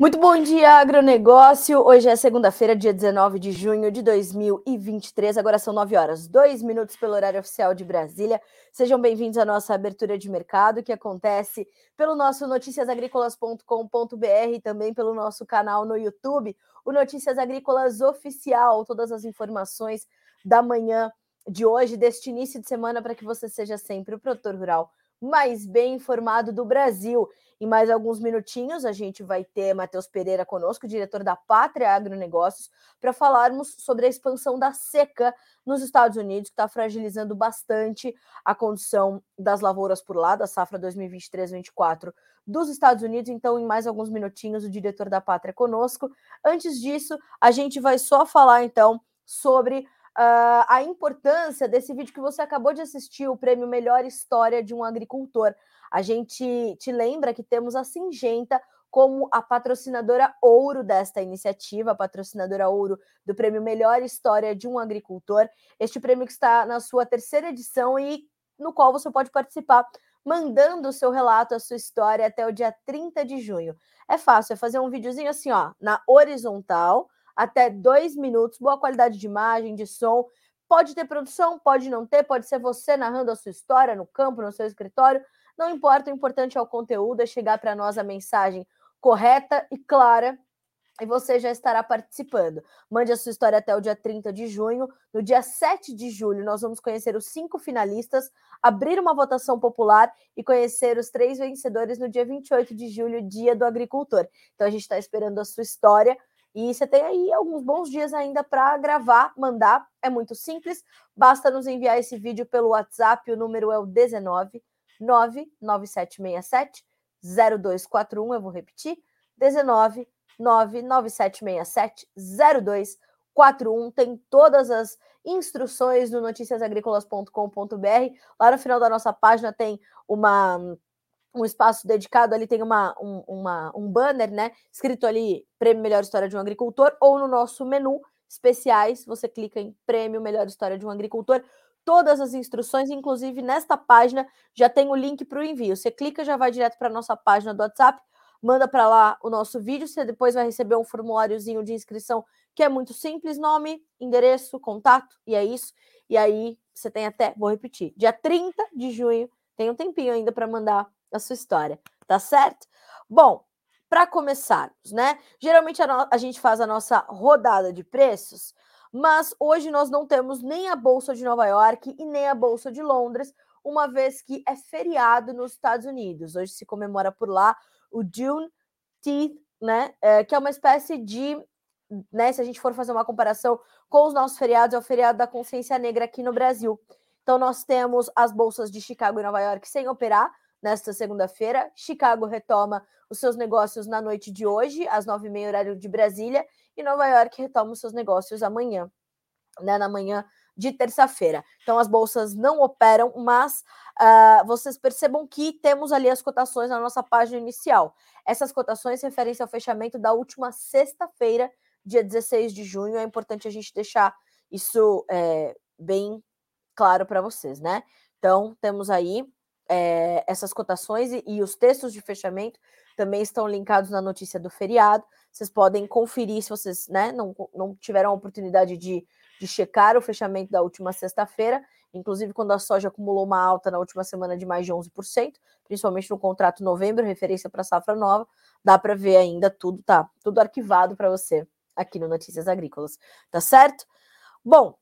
Muito bom dia, agronegócio. Hoje é segunda-feira, dia 19 de junho de 2023. Agora são 9 horas, 2 minutos pelo horário oficial de Brasília. Sejam bem-vindos à nossa abertura de mercado, que acontece pelo nosso noticiasagricolas.com.br e também pelo nosso canal no YouTube, o Notícias Agrícolas Oficial. Todas as informações da manhã de hoje, deste início de semana, para que você seja sempre o produtor rural mais bem informado do Brasil. Em mais alguns minutinhos, a gente vai ter Matheus Pereira conosco, diretor da Pátria Agronegócios, para falarmos sobre a expansão da seca nos Estados Unidos, que está fragilizando bastante a condição das lavouras por lá, da safra 2023-24 dos Estados Unidos. Então, em mais alguns minutinhos, o diretor da Pátria conosco. Antes disso, a gente vai só falar, então, sobre uh, a importância desse vídeo que você acabou de assistir, o prêmio Melhor História de um Agricultor. A gente te lembra que temos a Singenta como a patrocinadora ouro desta iniciativa, a patrocinadora ouro do prêmio Melhor História de um Agricultor. Este prêmio que está na sua terceira edição e no qual você pode participar mandando o seu relato, a sua história até o dia 30 de junho. É fácil, é fazer um videozinho assim, ó, na horizontal, até dois minutos, boa qualidade de imagem, de som. Pode ter produção, pode não ter, pode ser você narrando a sua história no campo, no seu escritório. Não importa, o importante é o conteúdo, é chegar para nós a mensagem correta e clara e você já estará participando. Mande a sua história até o dia 30 de junho. No dia 7 de julho, nós vamos conhecer os cinco finalistas, abrir uma votação popular e conhecer os três vencedores no dia 28 de julho, dia do agricultor. Então a gente está esperando a sua história. E você tem aí alguns bons dias ainda para gravar, mandar. É muito simples. Basta nos enviar esse vídeo pelo WhatsApp. O número é o 19 99767 0241. Eu vou repetir: 19 99767 0241. Tem todas as instruções no noticiasagricolas.com.br. Lá no final da nossa página tem uma um espaço dedicado ali, tem uma, um, uma, um banner, né? Escrito ali Prêmio Melhor História de um Agricultor, ou no nosso menu especiais, você clica em Prêmio Melhor História de um Agricultor. Todas as instruções, inclusive nesta página, já tem o link para o envio. Você clica, já vai direto para a nossa página do WhatsApp, manda para lá o nosso vídeo, você depois vai receber um formuláriozinho de inscrição que é muito simples, nome, endereço, contato, e é isso. E aí você tem até, vou repetir, dia 30 de junho, tem um tempinho ainda para mandar a sua história, tá certo? Bom, para começarmos, né? Geralmente a, a, gente faz a nossa rodada de preços, mas hoje nós não temos nem a Bolsa de Nova York e nem a Bolsa de Londres, uma vez que é feriado nos Estados Unidos. Hoje se comemora por lá o Juneteenth, né? É, que é uma espécie de. Né, se a gente for fazer uma comparação com os nossos feriados, é o feriado da consciência negra aqui no Brasil. Então, nós temos as bolsas de Chicago e Nova York sem operar, nesta segunda-feira. Chicago retoma os seus negócios na noite de hoje, às nove e meia, horário de Brasília, e Nova York retoma seus negócios amanhã, né, na manhã de terça-feira. Então, as bolsas não operam, mas uh, vocês percebam que temos ali as cotações na nossa página inicial. Essas cotações referem-se ao fechamento da última sexta-feira, dia 16 de junho. É importante a gente deixar isso é, bem claro para vocês, né? Então, temos aí é, essas cotações e, e, os textos de fechamento também estão linkados na notícia do feriado. Vocês podem conferir se vocês né, não, não tiveram a oportunidade de, de checar o fechamento da última sexta-feira, inclusive quando a soja acumulou uma alta na última semana de mais de 11%, principalmente no contrato novembro, referência para a safra nova, dá para ver ainda tudo, tá? Tudo arquivado para você aqui no Notícias Agrícolas, tá certo? Bom,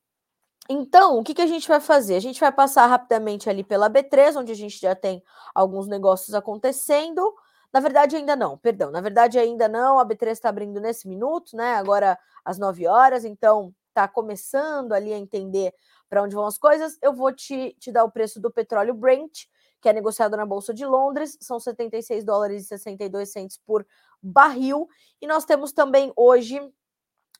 então, o que, que a gente vai fazer? A gente vai passar rapidamente ali pela B3, onde a gente já tem alguns negócios acontecendo. Na verdade, ainda não, perdão. Na verdade, ainda não. A B3 está abrindo nesse minuto, né? Agora às 9 horas, então está começando ali a entender para onde vão as coisas. Eu vou te, te dar o preço do petróleo Brent, que é negociado na Bolsa de Londres, são 76 dólares e 62 centos por barril. E nós temos também hoje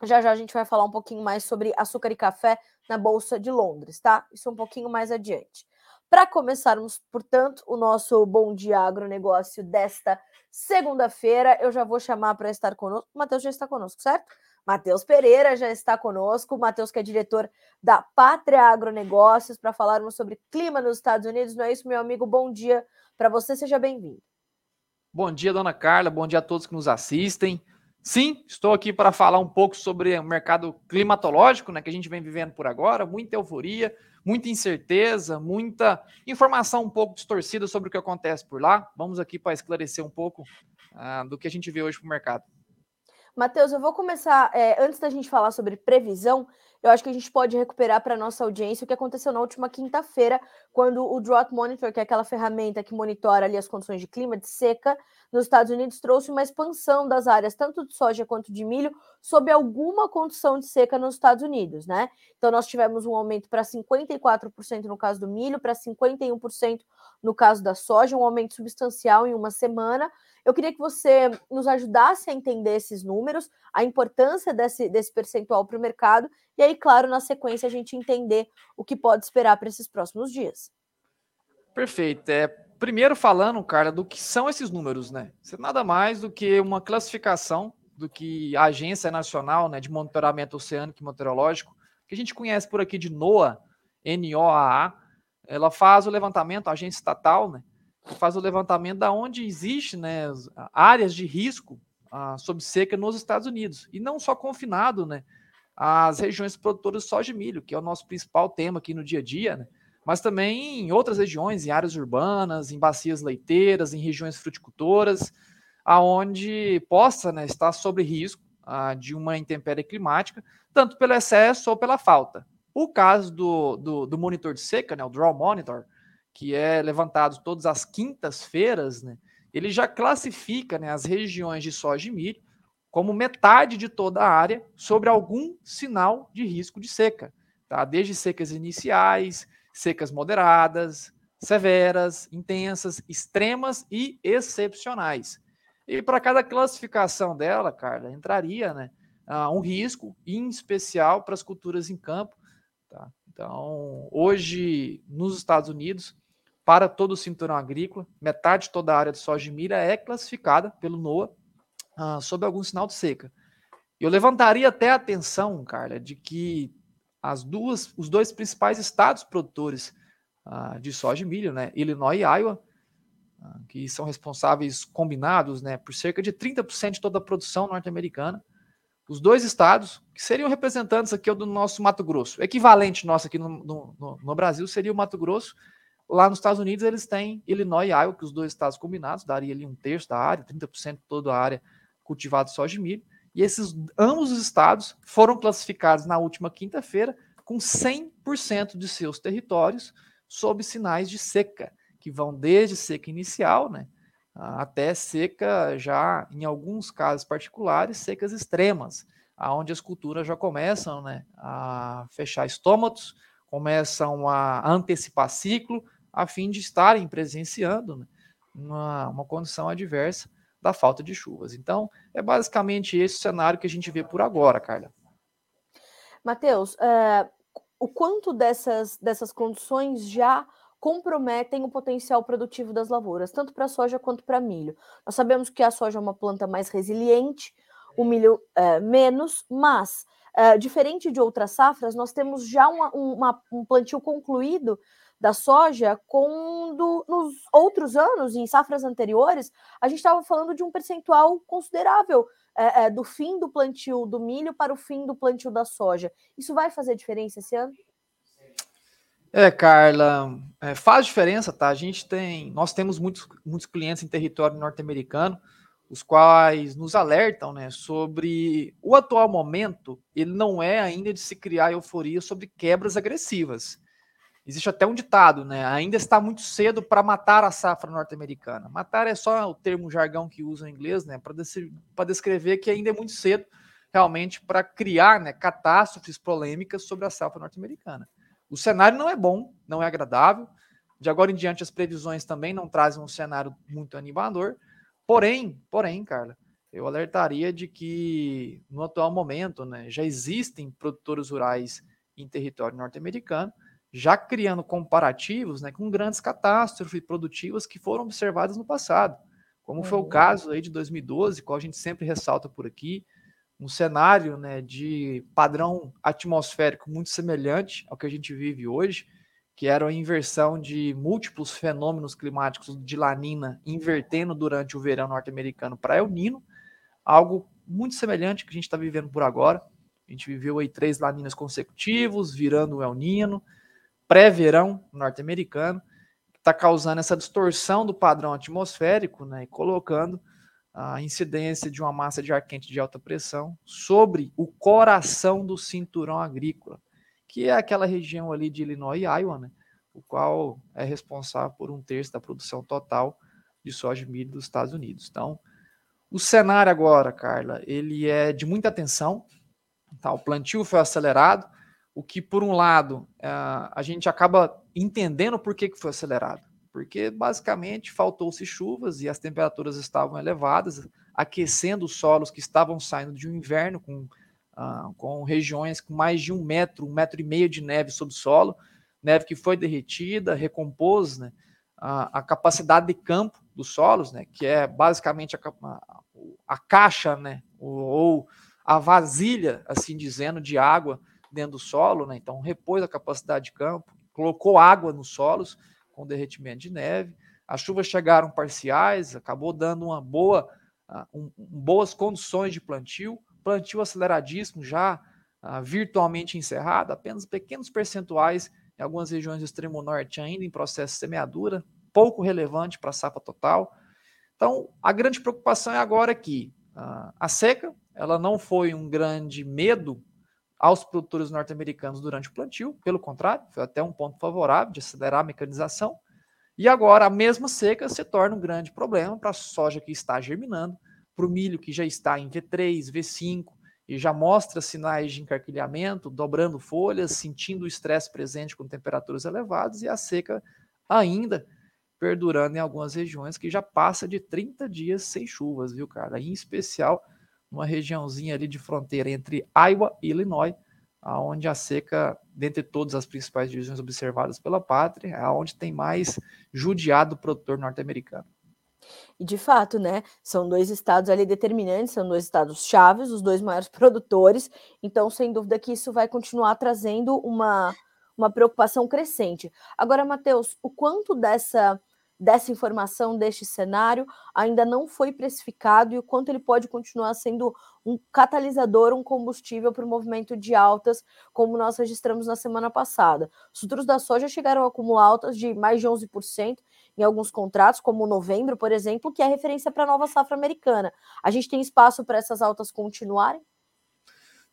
já já a gente vai falar um pouquinho mais sobre açúcar e café na Bolsa de Londres, tá? Isso um pouquinho mais adiante. Para começarmos, portanto, o nosso Bom Dia Agronegócio desta segunda-feira, eu já vou chamar para estar conosco. O Matheus já está conosco, certo? Matheus Pereira já está conosco. Matheus, que é diretor da Pátria Agronegócios, para falarmos sobre clima nos Estados Unidos. Não é isso, meu amigo? Bom dia para você, seja bem-vindo. Bom dia, dona Carla. Bom dia a todos que nos assistem. Sim, estou aqui para falar um pouco sobre o mercado climatológico, né, que a gente vem vivendo por agora, muita euforia, muita incerteza, muita informação um pouco distorcida sobre o que acontece por lá. Vamos aqui para esclarecer um pouco uh, do que a gente vê hoje para o mercado. Matheus, eu vou começar, é, antes da gente falar sobre previsão, eu acho que a gente pode recuperar para nossa audiência o que aconteceu na última quinta-feira, quando o Drought Monitor, que é aquela ferramenta que monitora ali as condições de clima, de seca, nos Estados Unidos, trouxe uma expansão das áreas tanto de soja quanto de milho sob alguma condição de seca nos Estados Unidos, né? Então nós tivemos um aumento para 54% no caso do milho, para 51% no caso da soja, um aumento substancial em uma semana. Eu queria que você nos ajudasse a entender esses números, a importância desse, desse percentual para o mercado, e aí, claro, na sequência, a gente entender o que pode esperar para esses próximos dias. Perfeito. É, primeiro falando, cara, do que são esses números, né? Isso é nada mais do que uma classificação do que a Agência Nacional né, de Monitoramento Oceânico e Meteorológico, que a gente conhece por aqui de NOAA, N-O-A-A, ela faz o levantamento, a agência estatal, né? Faz o levantamento da onde existe né, áreas de risco ah, sob seca nos Estados Unidos. E não só confinado né, às regiões produtoras de soja e milho, que é o nosso principal tema aqui no dia a dia, né? mas também em outras regiões, em áreas urbanas, em bacias leiteiras, em regiões fruticultoras, aonde possa né, estar sob risco ah, de uma intempérie climática, tanto pelo excesso ou pela falta. O caso do, do, do monitor de seca, né, o Draw Monitor, que é levantado todas as quintas-feiras, né, ele já classifica né, as regiões de soja e milho como metade de toda a área sobre algum sinal de risco de seca, tá? desde secas iniciais, secas moderadas, severas, intensas, extremas e excepcionais. E para cada classificação dela, Carla, entraria né, uh, um risco, em especial para as culturas em campo. Tá? Então, hoje, nos Estados Unidos, para todo o cinturão agrícola, metade de toda a área de soja e milha é classificada pelo NOAA uh, sob algum sinal de seca. Eu levantaria até a atenção, Carla, de que as duas, os dois principais estados produtores uh, de soja e milho, né, Illinois e Iowa, uh, que são responsáveis combinados, né, por cerca de 30% de toda a produção norte-americana. Os dois estados, que seriam representantes aqui do nosso Mato Grosso, o equivalente nosso aqui no, no, no, Brasil seria o Mato Grosso. Lá nos Estados Unidos eles têm Illinois e Iowa, que os dois estados combinados daria ali um terço da área, 30% de toda a área cultivada de soja e milho. E esses ambos os estados foram classificados na última quinta-feira com 100% de seus territórios sob sinais de seca, que vão desde seca inicial, né, até seca já em alguns casos particulares, secas extremas, aonde as culturas já começam, né, a fechar estômatos, começam a antecipar ciclo, a fim de estarem presenciando né, uma, uma condição adversa da falta de chuvas. Então, é basicamente esse o cenário que a gente vê por agora, Carla. Matheus, uh, o quanto dessas, dessas condições já comprometem o potencial produtivo das lavouras, tanto para soja quanto para milho? Nós sabemos que a soja é uma planta mais resiliente, o milho uh, menos, mas uh, diferente de outras safras, nós temos já uma, uma, um plantio concluído da soja, quando nos outros anos, em safras anteriores, a gente estava falando de um percentual considerável é, é, do fim do plantio do milho para o fim do plantio da soja. Isso vai fazer diferença esse ano? É, Carla, é, faz diferença, tá? A gente tem, nós temos muitos, muitos clientes em território norte-americano, os quais nos alertam, né, sobre o atual momento. Ele não é ainda de se criar euforia sobre quebras agressivas. Existe até um ditado, né? Ainda está muito cedo para matar a safra norte-americana. Matar é só o termo jargão que usa em inglês, né? Para descrever que ainda é muito cedo realmente para criar né, catástrofes polêmicas sobre a safra norte-americana. O cenário não é bom, não é agradável. De agora em diante, as previsões também não trazem um cenário muito animador. Porém, porém, Carla, eu alertaria de que no atual momento, né, já existem produtores rurais em território norte-americano já criando comparativos né, com grandes catástrofes produtivas que foram observadas no passado, como foi o uhum. caso aí de 2012, qual a gente sempre ressalta por aqui, um cenário né, de padrão atmosférico muito semelhante ao que a gente vive hoje, que era a inversão de múltiplos fenômenos climáticos de lanina invertendo durante o verão norte-americano para El Nino, algo muito semelhante que a gente está vivendo por agora. A gente viveu aí três laninas consecutivos, virando o El Nino, pré-verão norte-americano, que está causando essa distorção do padrão atmosférico né, e colocando a incidência de uma massa de ar quente de alta pressão sobre o coração do cinturão agrícola, que é aquela região ali de Illinois e Iowa, né, o qual é responsável por um terço da produção total de soja e milho dos Estados Unidos. Então, o cenário agora, Carla, ele é de muita atenção. Tá? O plantio foi acelerado, o que, por um lado, é, a gente acaba entendendo por que, que foi acelerado. Porque, basicamente, faltou-se chuvas e as temperaturas estavam elevadas, aquecendo os solos que estavam saindo de um inverno com, uh, com regiões com mais de um metro, um metro e meio de neve sob solo, neve que foi derretida, recompôs né, a, a capacidade de campo dos solos, né, que é basicamente a, a, a caixa, né, ou a vasilha, assim dizendo, de água dentro do solo, né? Então repôs a capacidade de campo, colocou água nos solos com derretimento de neve. As chuvas chegaram parciais, acabou dando uma boa, uh, um, boas condições de plantio, plantio aceleradíssimo, já uh, virtualmente encerrado, apenas pequenos percentuais em algumas regiões do extremo norte ainda em processo de semeadura, pouco relevante para a safra total. Então, a grande preocupação é agora que uh, a seca ela não foi um grande medo aos produtores norte-americanos durante o plantio, pelo contrário, foi até um ponto favorável de acelerar a mecanização. E agora a mesma seca se torna um grande problema para a soja que está germinando, para o milho que já está em V3, V5 e já mostra sinais de encarquilhamento, dobrando folhas, sentindo o estresse presente com temperaturas elevadas e a seca ainda perdurando em algumas regiões que já passa de 30 dias sem chuvas, viu, cara? Em especial uma regiãozinha ali de fronteira entre Iowa e Illinois, aonde a seca, dentre todas as principais divisões observadas pela pátria, é onde tem mais judiado o produtor norte-americano. E de fato, né, são dois estados ali determinantes, são dois estados chaves, os dois maiores produtores, então sem dúvida que isso vai continuar trazendo uma, uma preocupação crescente. Agora, Matheus, o quanto dessa dessa informação, deste cenário, ainda não foi precificado e o quanto ele pode continuar sendo um catalisador, um combustível para o movimento de altas, como nós registramos na semana passada. Os futuros da soja chegaram a acumular altas de mais de 11% em alguns contratos, como novembro, por exemplo, que é referência para a nova safra americana. A gente tem espaço para essas altas continuarem?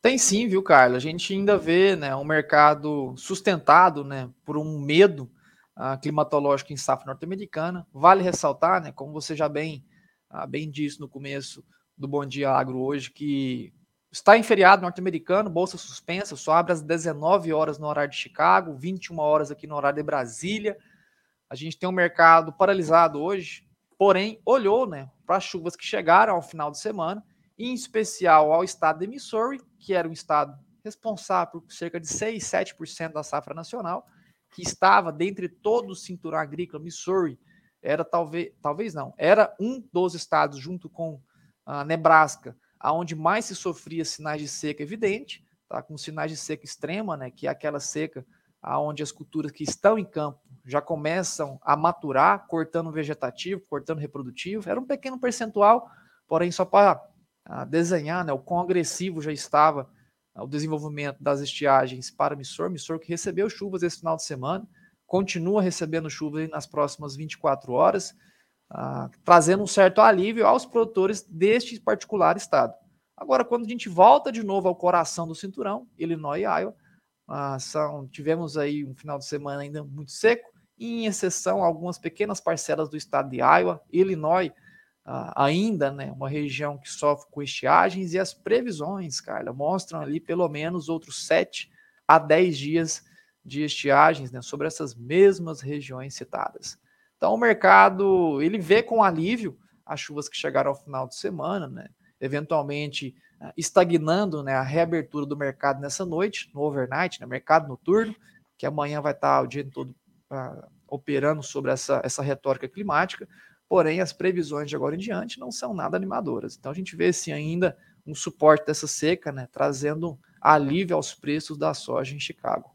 Tem sim, viu, Carla? A gente ainda vê né, um mercado sustentado né, por um medo uh, climatológica em safra norte-americana. Vale ressaltar, né, como você já bem, uh, bem disse no começo do Bom Dia Agro hoje, que está em feriado norte-americano, bolsa suspensa, só abre às 19 horas no horário de Chicago, 21 horas aqui no horário de Brasília. A gente tem um mercado paralisado hoje, porém olhou né, para as chuvas que chegaram ao final de semana, em especial ao estado de Missouri, que era um estado responsável por cerca de 6, 7% da safra nacional, que estava dentre todo o cinturão agrícola, Missouri, era talvez, talvez não, era um dos estados, junto com a Nebraska, aonde mais se sofria sinais de seca evidente, tá, com sinais de seca extrema, né, que é aquela seca aonde as culturas que estão em campo já começam a maturar, cortando vegetativo, cortando reprodutivo. Era um pequeno percentual, porém só para ah, desenhar né, o quão agressivo já estava o desenvolvimento das estiagens para Missor, Missor que recebeu chuvas esse final de semana, continua recebendo chuvas nas próximas 24 horas, uh, trazendo um certo alívio aos produtores deste particular estado. Agora, quando a gente volta de novo ao coração do cinturão, Illinois e Iowa, uh, são, tivemos aí um final de semana ainda muito seco, em exceção algumas pequenas parcelas do estado de Iowa, Illinois ainda, né, uma região que sofre com estiagens e as previsões, Carla, mostram ali pelo menos outros 7 a 10 dias de estiagens né, sobre essas mesmas regiões citadas. Então o mercado ele vê com alívio as chuvas que chegaram ao final de semana, né, eventualmente uh, estagnando né, a reabertura do mercado nessa noite, no overnight, no né, mercado noturno, que amanhã vai estar o dia todo uh, operando sobre essa, essa retórica climática, porém as previsões de agora em diante não são nada animadoras. Então a gente vê sim ainda um suporte dessa seca, né, trazendo alívio aos preços da soja em Chicago.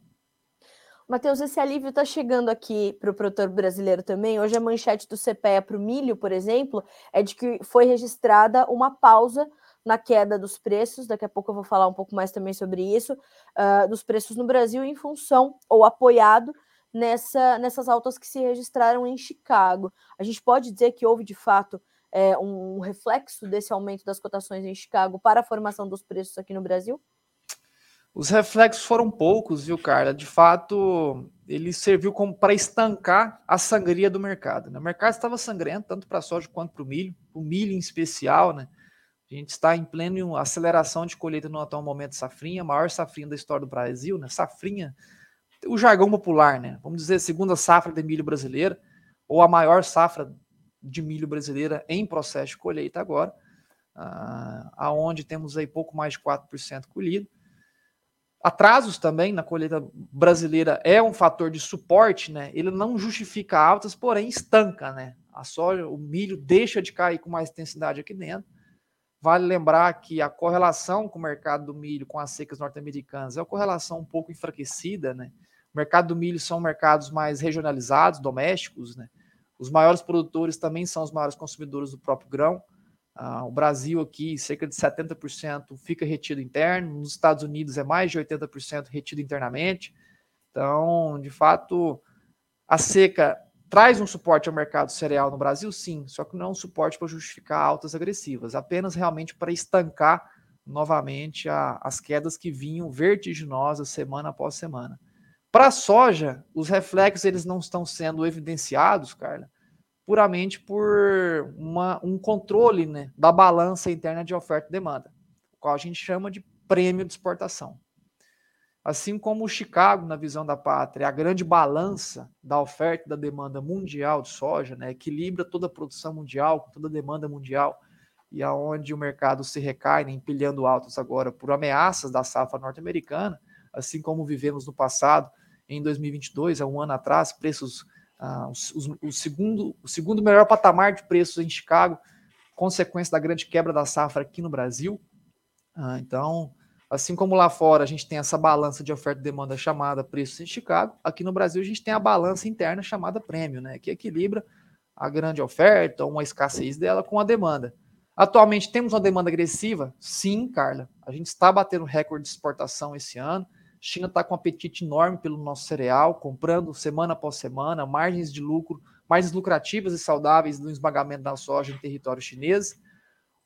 Matheus, esse alívio está chegando aqui para o produtor brasileiro também. Hoje a manchete do CPEA para o milho, por exemplo, é de que foi registrada uma pausa na queda dos preços. Daqui a pouco eu vou falar um pouco mais também sobre isso, uh, dos preços no Brasil em função ou apoiado nessa, nessas altas que se registraram em Chicago. A gente pode dizer que houve de fato é, um reflexo desse aumento das cotações em Chicago para a formação dos preços aqui no Brasil? Os reflexos foram poucos, viu, Carla? De fato, ele serviu como para estancar a sangria do mercado. Né? O mercado estava sangrento, tanto para a soja quanto para o milho, o milho em especial, né? A gente está em pleno aceleração de colheita no atual momento safrinha, maior safrinha da história do Brasil, né? Safrinha, o jargão popular, né? Vamos dizer, segunda safra de milho brasileira, ou a maior safra de milho brasileira em processo de colheita agora, uh, aonde temos aí pouco mais de 4% colhido. Atrasos também na colheita brasileira é um fator de suporte, né? Ele não justifica altas, porém estanca, né? A soja, o milho deixa de cair com mais intensidade aqui dentro. Vale lembrar que a correlação com o mercado do milho com as secas norte-americanas é uma correlação um pouco enfraquecida, né? O mercado do milho são mercados mais regionalizados, domésticos, né? Os maiores produtores também são os maiores consumidores do próprio grão. Ah, o Brasil aqui, cerca de 70% fica retido interno, nos Estados Unidos é mais de 80% retido internamente. Então, de fato, a seca traz um suporte ao mercado cereal no Brasil, sim, só que não é um suporte para justificar altas agressivas, apenas realmente para estancar novamente a, as quedas que vinham vertiginosas semana após semana. Para a soja, os reflexos eles não estão sendo evidenciados, Carla, puramente por uma, um controle né, da balança interna de oferta e demanda, o qual a gente chama de prêmio de exportação. Assim como o Chicago, na visão da pátria, a grande balança da oferta e da demanda mundial de soja, né, equilibra toda a produção mundial, toda a demanda mundial, e aonde o mercado se recai, né, empilhando altos agora por ameaças da safra norte-americana, assim como vivemos no passado, em 2022, há um ano atrás, preços ah, o, o, segundo, o segundo melhor patamar de preços em Chicago, consequência da grande quebra da safra aqui no Brasil. Ah, então, assim como lá fora a gente tem essa balança de oferta e demanda chamada preços em Chicago, aqui no Brasil a gente tem a balança interna chamada prêmio, né, que equilibra a grande oferta, uma escassez dela com a demanda. Atualmente temos uma demanda agressiva? Sim, Carla. A gente está batendo recorde de exportação esse ano. China está com um apetite enorme pelo nosso cereal, comprando semana após semana, margens de lucro, margens lucrativas e saudáveis do esmagamento da soja em território chinês.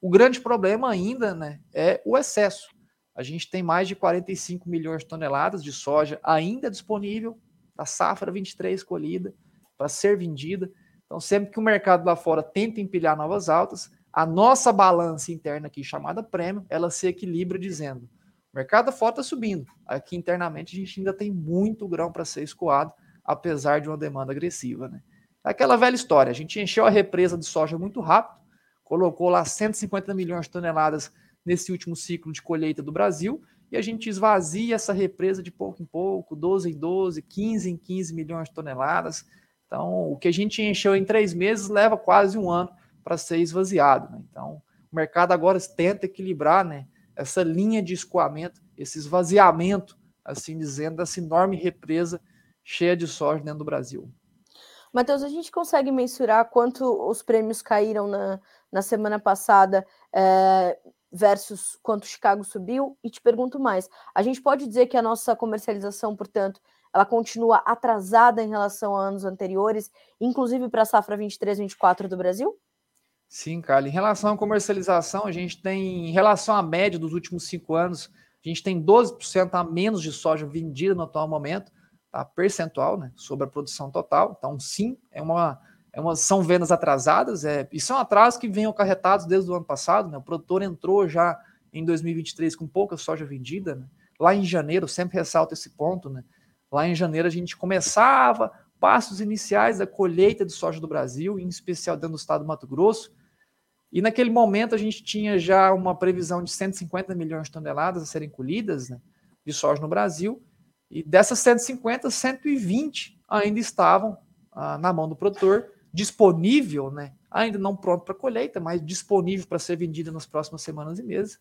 O grande problema ainda né, é o excesso. A gente tem mais de 45 milhões de toneladas de soja ainda disponível da safra 23 colhida para ser vendida. Então, sempre que o mercado lá fora tenta empilhar novas altas, a nossa balança interna aqui, chamada prêmio, ela se equilibra dizendo mercado fora está subindo. Aqui internamente a gente ainda tem muito grão para ser escoado, apesar de uma demanda agressiva. Né? Aquela velha história, a gente encheu a represa de soja muito rápido, colocou lá 150 milhões de toneladas nesse último ciclo de colheita do Brasil, e a gente esvazia essa represa de pouco em pouco, 12 em 12, 15 em 15 milhões de toneladas. Então, o que a gente encheu em três meses leva quase um ano para ser esvaziado. Né? Então, o mercado agora tenta equilibrar né, essa linha de escoamento, esse esvaziamento, assim dizendo, dessa enorme represa cheia de soja dentro do Brasil. Matheus, a gente consegue mensurar quanto os prêmios caíram na, na semana passada é, versus quanto Chicago subiu? E te pergunto mais: a gente pode dizer que a nossa comercialização, portanto, ela continua atrasada em relação a anos anteriores, inclusive para a safra 23-24 do Brasil? Sim, Carla. Em relação à comercialização, a gente tem, em relação à média dos últimos cinco anos, a gente tem 12% a menos de soja vendida no atual momento, tá? percentual, né, sobre a produção total. Então, sim, é uma, é uma são vendas atrasadas, é, e são atrasos que vêm acarretados desde o ano passado. Né? O produtor entrou já em 2023 com pouca soja vendida. Né? Lá em janeiro, sempre ressalto esse ponto, né? lá em janeiro a gente começava passos iniciais da colheita de soja do Brasil, em especial dentro do estado do Mato Grosso, e naquele momento a gente tinha já uma previsão de 150 milhões de toneladas a serem colhidas né, de soja no Brasil. E dessas 150, 120 ainda estavam ah, na mão do produtor, disponível, né, ainda não pronto para colheita, mas disponível para ser vendida nas próximas semanas e meses.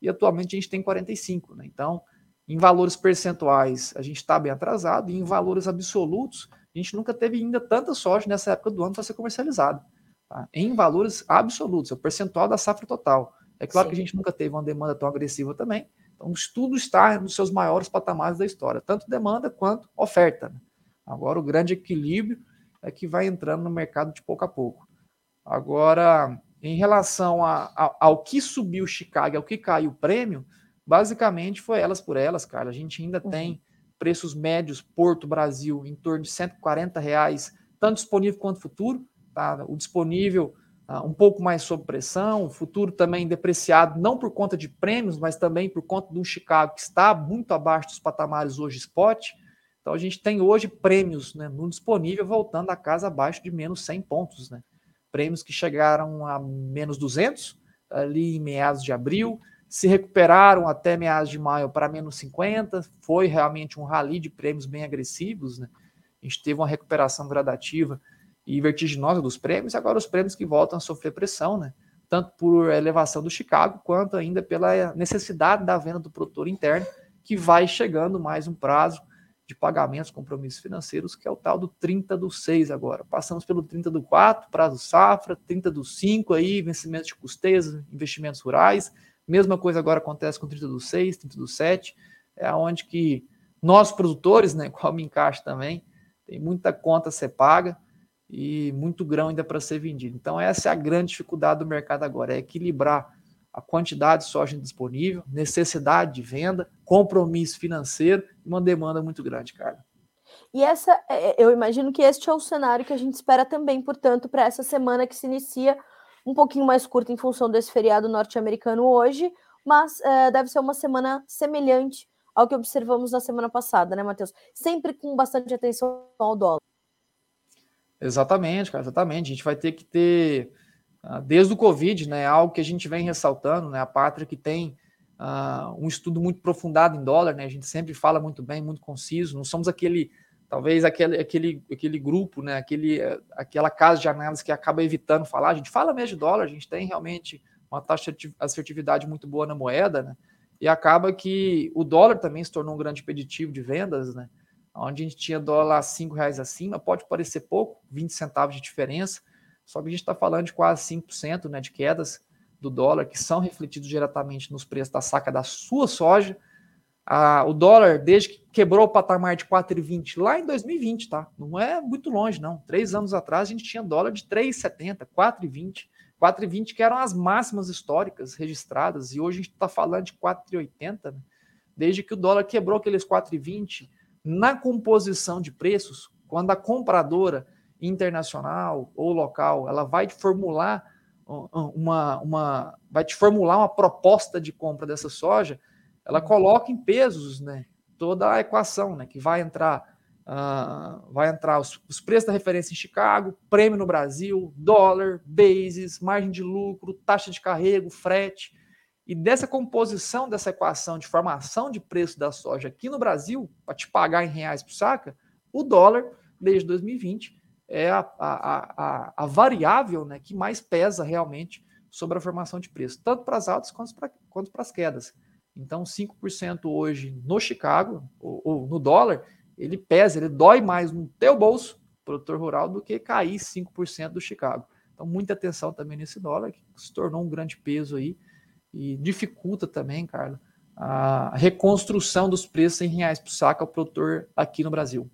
E atualmente a gente tem 45. Né? Então, em valores percentuais, a gente está bem atrasado, e em valores absolutos, a gente nunca teve ainda tanta soja nessa época do ano para ser comercializada. Tá? Em valores absolutos, é o percentual da safra total. É claro Sim. que a gente nunca teve uma demanda tão agressiva também, então tudo está nos seus maiores patamares da história, tanto demanda quanto oferta. Né? Agora, o grande equilíbrio é que vai entrando no mercado de pouco a pouco. Agora, em relação a, a, ao que subiu Chicago, ao que caiu o prêmio, basicamente foi elas por elas, cara. A gente ainda uhum. tem preços médios Porto Brasil em torno de 140 reais, tanto disponível quanto futuro. Tá? O disponível uh, um pouco mais sob pressão, o futuro também depreciado, não por conta de prêmios, mas também por conta de um Chicago que está muito abaixo dos patamares hoje spot. Então a gente tem hoje prêmios né, no disponível voltando a casa abaixo de menos 100 pontos. Né? Prêmios que chegaram a menos 200 ali em meados de abril, se recuperaram até meados de maio para menos 50. Foi realmente um rally de prêmios bem agressivos. Né? A gente teve uma recuperação gradativa e vertiginosa dos prêmios, agora os prêmios que voltam a sofrer pressão, né? tanto por elevação do Chicago, quanto ainda pela necessidade da venda do produtor interno, que vai chegando mais um prazo de pagamentos, compromissos financeiros, que é o tal do 30 do 6 agora. Passamos pelo 30 do 4, prazo safra, 30 do 5 aí, vencimentos de custeias, investimentos rurais. Mesma coisa agora acontece com 30 do 6, 30 do 7, é onde que nós produtores, né, qual me encaixa também, tem muita conta a ser paga e muito grão ainda para ser vendido. Então essa é a grande dificuldade do mercado agora, é equilibrar a quantidade de soja disponível, necessidade de venda, compromisso financeiro e uma demanda muito grande, cara. E essa, é, é, eu imagino que este é o cenário que a gente espera também, portanto, para essa semana que se inicia um pouquinho mais curta em função desse feriado norte-americano hoje, mas é, deve ser uma semana semelhante ao que observamos na semana passada, né, Matheus? Sempre com bastante atenção ao dólar. Exatamente, cara, exatamente. A gente vai ter que ter ah, desde o Covid, né, algo que a gente vem ressaltando, né, a pátria que tem uh, um estudo muito aprofundado em dólar, né, a gente sempre fala muito bem, muito conciso, não somos aquele, talvez aquele, aquele, aquele grupo, né, aquele, aquela casa de análise que acaba evitando falar, a gente fala mesmo de dólar, a gente tem realmente uma taxa de assertividade muito boa na moeda, né, e acaba que o dólar também se tornou um grande preditivo de vendas, né, onde a gente tinha dólar 5 reais acima, pode parecer pouco, 20 centavos de diferença, só que a gente está falando de quase 5% né, de quedas do dólar, que são refletidos diretamente nos preços da saca da sua soja. Ah, o dólar, desde que quebrou o patamar de 4,20 lá em 2020, tá? Não é muito longe, não. Três anos atrás a gente tinha dólar de 3,70, 4,20. 4,20 que eram as máximas históricas registradas, e hoje a gente está falando de 4,80, né? desde que o dólar quebrou aqueles 4,20 na composição de preços, quando a compradora internacional ou local, ela vai te formular uma, uma vai te formular uma proposta de compra dessa soja, ela uhum. coloca em pesos, né, toda a equação, né, que vai entrar uh, vai entrar os, os, preços da referência em Chicago, prêmio no Brasil, dólar, bases, margem de lucro, taxa de carrego, frete, e dessa composição dessa equação de formação de preço da soja aqui no Brasil, para te pagar em reais por saca, o dólar, desde 2020, é a, a, a, a variável né, que mais pesa realmente sobre a formação de preço, tanto para as altas quanto para, quanto para as quedas. Então, 5% hoje no Chicago, ou, ou, no dólar, ele pesa, ele dói mais no teu bolso, produtor rural, do que cair 5% do Chicago. Então, muita atenção também nesse dólar, que se tornou um grande peso aí e dificulta também, Carlos, a reconstrução dos preços em reais por saco ao produtor aqui no Brasil.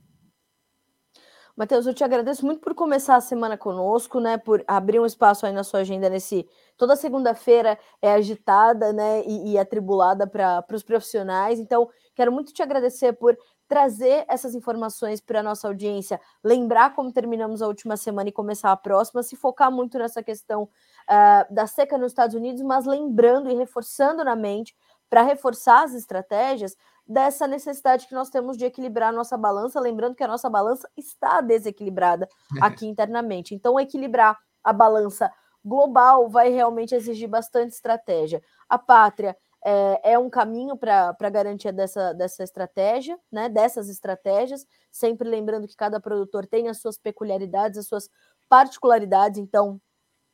Matheus, eu te agradeço muito por começar a semana conosco, né? Por abrir um espaço aí na sua agenda nesse. Toda segunda-feira é agitada, né? E, e atribulada para os profissionais. Então, quero muito te agradecer por trazer essas informações para a nossa audiência, lembrar como terminamos a última semana e começar a próxima, se focar muito nessa questão uh, da seca nos Estados Unidos, mas lembrando e reforçando na mente para reforçar as estratégias dessa necessidade que nós temos de equilibrar a nossa balança, lembrando que a nossa balança está desequilibrada aqui internamente. Então, equilibrar a balança global vai realmente exigir bastante estratégia. A pátria é, é um caminho para a garantia dessa, dessa estratégia, né? Dessas estratégias, sempre lembrando que cada produtor tem as suas peculiaridades, as suas particularidades, então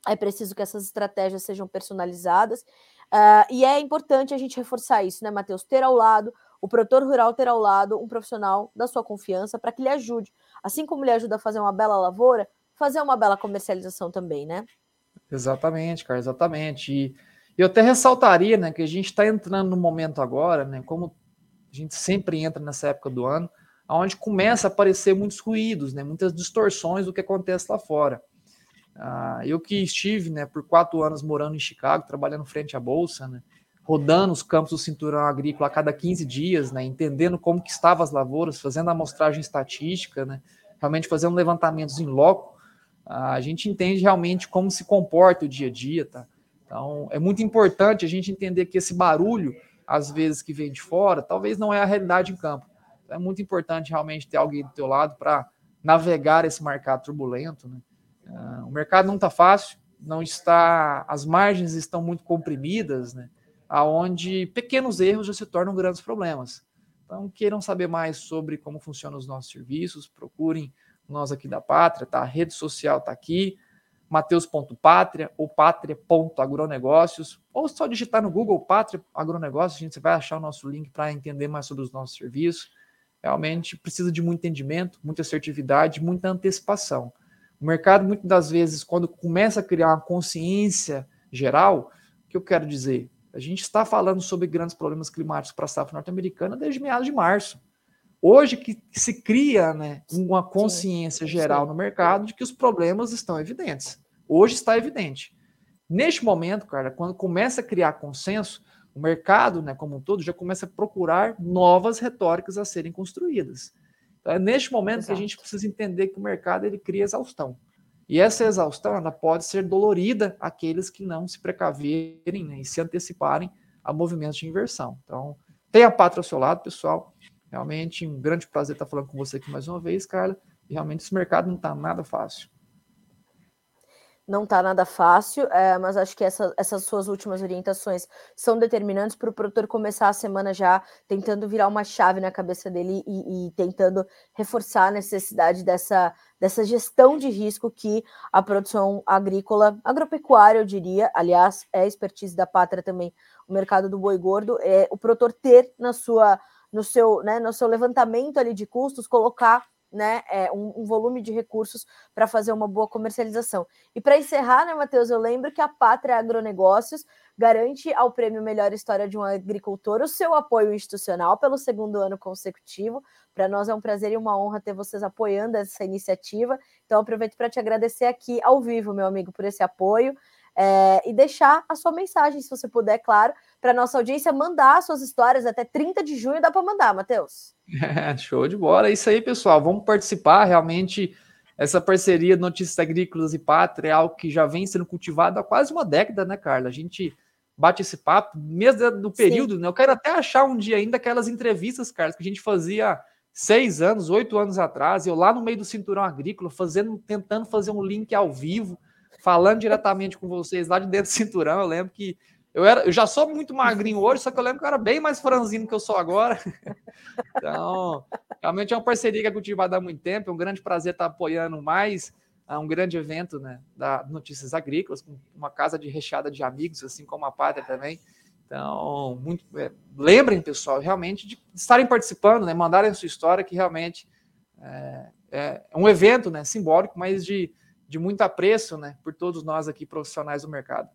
é preciso que essas estratégias sejam personalizadas. Uh, e é importante a gente reforçar isso, né, Matheus? Ter ao lado o produtor rural ter ao lado um profissional da sua confiança para que lhe ajude. Assim como lhe ajuda a fazer uma bela lavoura, fazer uma bela comercialização também, né? Exatamente, cara, exatamente. E eu até ressaltaria, né, que a gente está entrando no momento agora, né, como a gente sempre entra nessa época do ano, onde começa a aparecer muitos ruídos, né, muitas distorções do que acontece lá fora. Ah, eu que estive, né, por quatro anos morando em Chicago, trabalhando frente à bolsa, né, rodando os campos do cinturão agrícola a cada 15 dias, né, entendendo como que estavam as lavouras, fazendo amostragem estatística, né, realmente fazendo levantamentos em loco, a gente entende realmente como se comporta o dia a dia, tá? Então, é muito importante a gente entender que esse barulho, às vezes, que vem de fora, talvez não é a realidade em campo. Então, é muito importante realmente ter alguém do teu lado para navegar esse mercado turbulento, né? Uh, o mercado não está fácil, não está, as margens estão muito comprimidas, né? Aonde pequenos erros já se tornam grandes problemas. Então, queiram saber mais sobre como funcionam os nossos serviços, procurem nós aqui da Pátria, tá? A rede social está aqui, mateus.pátria ou pátria.agronegócios, ou só digitar no Google Pátria Agronegócios, a gente vai achar o nosso link para entender mais sobre os nossos serviços. Realmente precisa de muito entendimento, muita assertividade, muita antecipação. O mercado, muitas das vezes, quando começa a criar uma consciência geral, o que eu quero dizer? A gente está falando sobre grandes problemas climáticos para a safra norte-americana desde meados de março. Hoje que se cria né, uma consciência sim, geral sim. no mercado de que os problemas estão evidentes. Hoje está evidente. Neste momento, cara, quando começa a criar consenso, o mercado, né, como um todo, já começa a procurar novas retóricas a serem construídas. Então, é neste momento Exato. que a gente precisa entender que o mercado ele cria exaustão. E essa exaustão ela pode ser dolorida àqueles que não se precaverem né, e se anteciparem a movimentos de inversão. Então, tenha a pátria ao seu lado, pessoal. Realmente um grande prazer estar falando com você aqui mais uma vez, Carla. E realmente esse mercado não está nada fácil. Não está nada fácil, é, mas acho que essa, essas suas últimas orientações são determinantes para o produtor começar a semana já tentando virar uma chave na cabeça dele e, e, tentando reforçar a necessidade dessa, dessa gestão de risco que a produção agrícola, agropecuária, eu diria, aliás, é expertise da pátria também, o mercado do boi gordo, é o produtor ter na sua no seu, né, no seu levantamento ali de custos, colocar né, é, um, um, volume de recursos para fazer uma boa comercialização. E para encerrar, né, Matheus, eu lembro que a Pátria Agronegócios garante ao Prêmio Melhor História de um Agricultor o seu apoio institucional pelo segundo ano consecutivo. Para nós é um prazer e uma honra ter vocês apoiando essa iniciativa. Então, aproveito para te agradecer aqui ao vivo, meu amigo, por esse apoio. É, e deixar a sua mensagem, se você puder, claro, para nossa audiência mandar suas histórias até 30 de junho. Dá para mandar, Matheus? É, show de bola. É isso aí, pessoal. Vamos participar. Realmente, essa parceria Notícias Agrícolas e Pátria é algo que já vem sendo cultivado há quase uma década, né, Carla? A gente bate esse papo, mesmo do período, Sim. né? Eu quero até achar um dia ainda aquelas entrevistas, Carlos, que a gente fazia seis anos, oito anos atrás, eu lá no meio do cinturão agrícola, fazendo, tentando fazer um link ao vivo, falando diretamente com vocês lá de dentro do cinturão. Eu lembro que eu, era, eu já sou muito magrinho hoje, só que eu lembro que eu era bem mais franzino que eu sou agora. Então, realmente é uma parceria que é cultivada há muito tempo. É um grande prazer estar apoiando mais a um grande evento né, da Notícias Agrícolas, com uma casa de recheada de amigos, assim como a Pátria também. Então, muito, é, lembrem, pessoal, realmente de estarem participando, né, mandarem a sua história, que realmente é, é um evento né, simbólico, mas de, de muito apreço né, por todos nós aqui profissionais do mercado.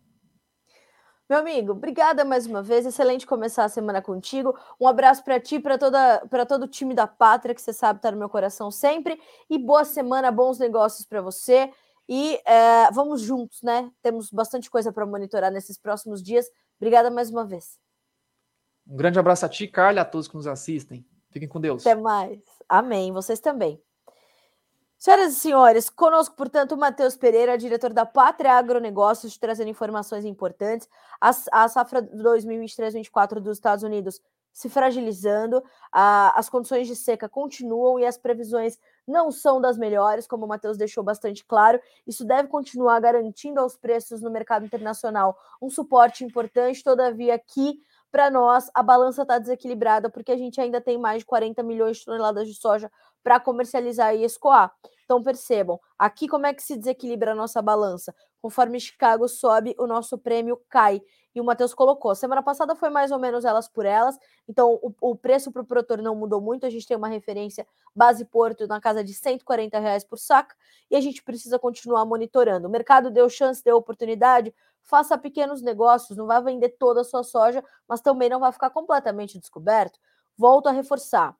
Meu amigo, obrigada mais uma vez. Excelente começar a semana contigo. Um abraço para ti, para toda, para todo o time da Pátria, que você sabe tá no meu coração sempre. E boa semana, bons negócios para você. E é, vamos juntos, né? Temos bastante coisa para monitorar nesses próximos dias. Obrigada mais uma vez. Um grande abraço a ti, Carla, a todos que nos assistem. Fiquem com Deus. Até mais. Amém. Vocês também. Senhoras e senhores, conosco, portanto, o Matheus Pereira, diretor da Pátria Agronegócios, trazendo informações importantes. A, a safra 2023-24 dos Estados Unidos se fragilizando, a, as condições de seca continuam e as previsões não são das melhores, como o Matheus deixou bastante claro. Isso deve continuar garantindo aos preços no mercado internacional um suporte importante, todavia, aqui para nós a balança está desequilibrada porque a gente ainda tem mais de 40 milhões de toneladas de soja para comercializar e escoar. Então percebam, aqui como é que se desequilibra a nossa balança? Conforme Chicago sobe, o nosso prêmio cai. e o Matheus colocou. Semana passada foi mais ou menos elas por elas, então o, o preço para o produtor não mudou muito. A gente tem uma referência base Porto na casa de 140 reais por saca e a gente precisa continuar monitorando. O mercado deu chance, deu oportunidade. Faça pequenos negócios, não vai vender toda a sua soja, mas também não vai ficar completamente descoberto. Volto a reforçar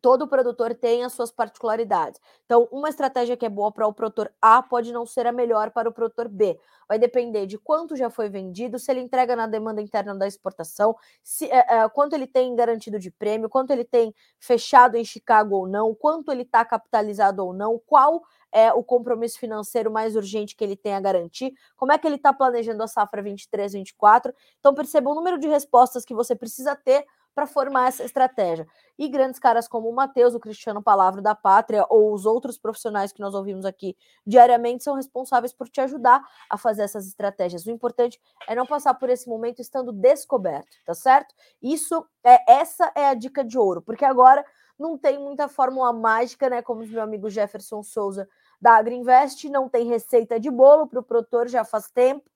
todo produtor tem as suas particularidades. Então, uma estratégia que é boa para o produtor A pode não ser a melhor para o produtor B. Vai depender de quanto já foi vendido, se ele entrega na demanda interna da exportação, se, é, é, quanto ele tem garantido de prêmio, quanto ele tem fechado em Chicago ou não, quanto ele está capitalizado ou não, qual é o compromisso financeiro mais urgente que ele tem a garantir, como é que ele está planejando a safra 23, 24. Então, perceba o número de respostas que você precisa ter para formar essa estratégia. E grandes caras como o Matheus, o Cristiano Palavra da Pátria ou os outros profissionais que nós ouvimos aqui diariamente são responsáveis por te ajudar a fazer essas estratégias. O importante é não passar por esse momento estando descoberto, tá certo? Isso é essa é a dica de ouro, porque agora não tem muita fórmula mágica, né? Como o meu amigo Jefferson Souza da Agriinvest, não tem receita de bolo para o produtor já faz tempo,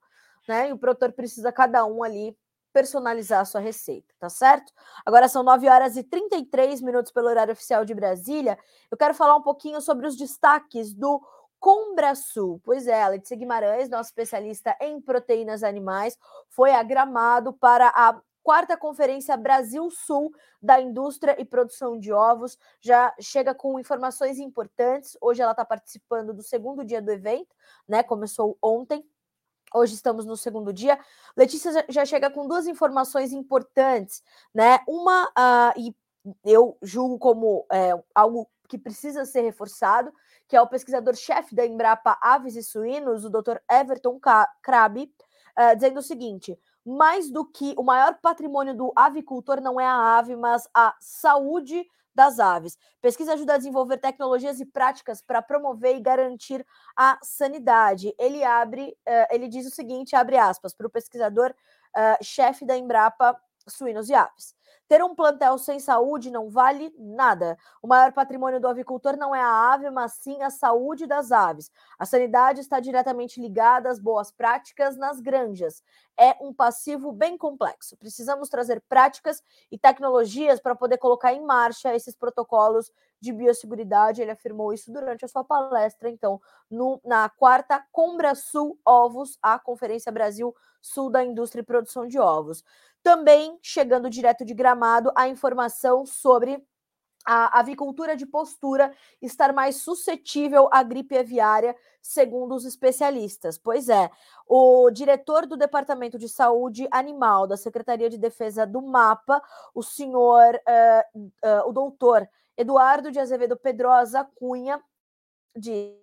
né? E o produtor precisa cada um ali personalizar a sua receita, tá certo? Agora são 9 horas e 33 minutos pelo horário oficial de Brasília. Eu quero falar um pouquinho sobre os destaques do Combrasul. Pois é, Letícia Guimarães, nossa especialista em proteínas animais, foi agramado para a quarta conferência Brasil Sul da indústria e produção de ovos. Já chega com informações importantes. Hoje ela está participando do segundo dia do evento, né? Começou ontem. Hoje estamos no segundo dia. Letícia já chega com duas informações importantes, né? Uma, uh, e eu julgo como é, algo que precisa ser reforçado, que é o pesquisador-chefe da Embrapa Aves e Suínos, o Dr. Everton Krabi, uh, dizendo o seguinte: mais do que o maior patrimônio do avicultor não é a ave, mas a saúde das aves. Pesquisa ajuda a desenvolver tecnologias e práticas para promover e garantir a sanidade. Ele abre, uh, ele diz o seguinte, abre aspas, para o pesquisador uh, chefe da Embrapa Suínos e Aves. Ter um plantel sem saúde não vale nada. O maior patrimônio do avicultor não é a ave, mas sim a saúde das aves. A sanidade está diretamente ligada às boas práticas nas granjas. É um passivo bem complexo. Precisamos trazer práticas e tecnologias para poder colocar em marcha esses protocolos de biosseguridade. Ele afirmou isso durante a sua palestra, então, no, na quarta Combra Sul Ovos, a Conferência Brasil Sul da Indústria e Produção de Ovos. Também chegando direto de Gramado a informação sobre a avicultura de postura estar mais suscetível à gripe aviária, segundo os especialistas. Pois é, o diretor do Departamento de Saúde Animal da Secretaria de Defesa do MAPA, o senhor, uh, uh, o doutor Eduardo de Azevedo Pedrosa Cunha, diz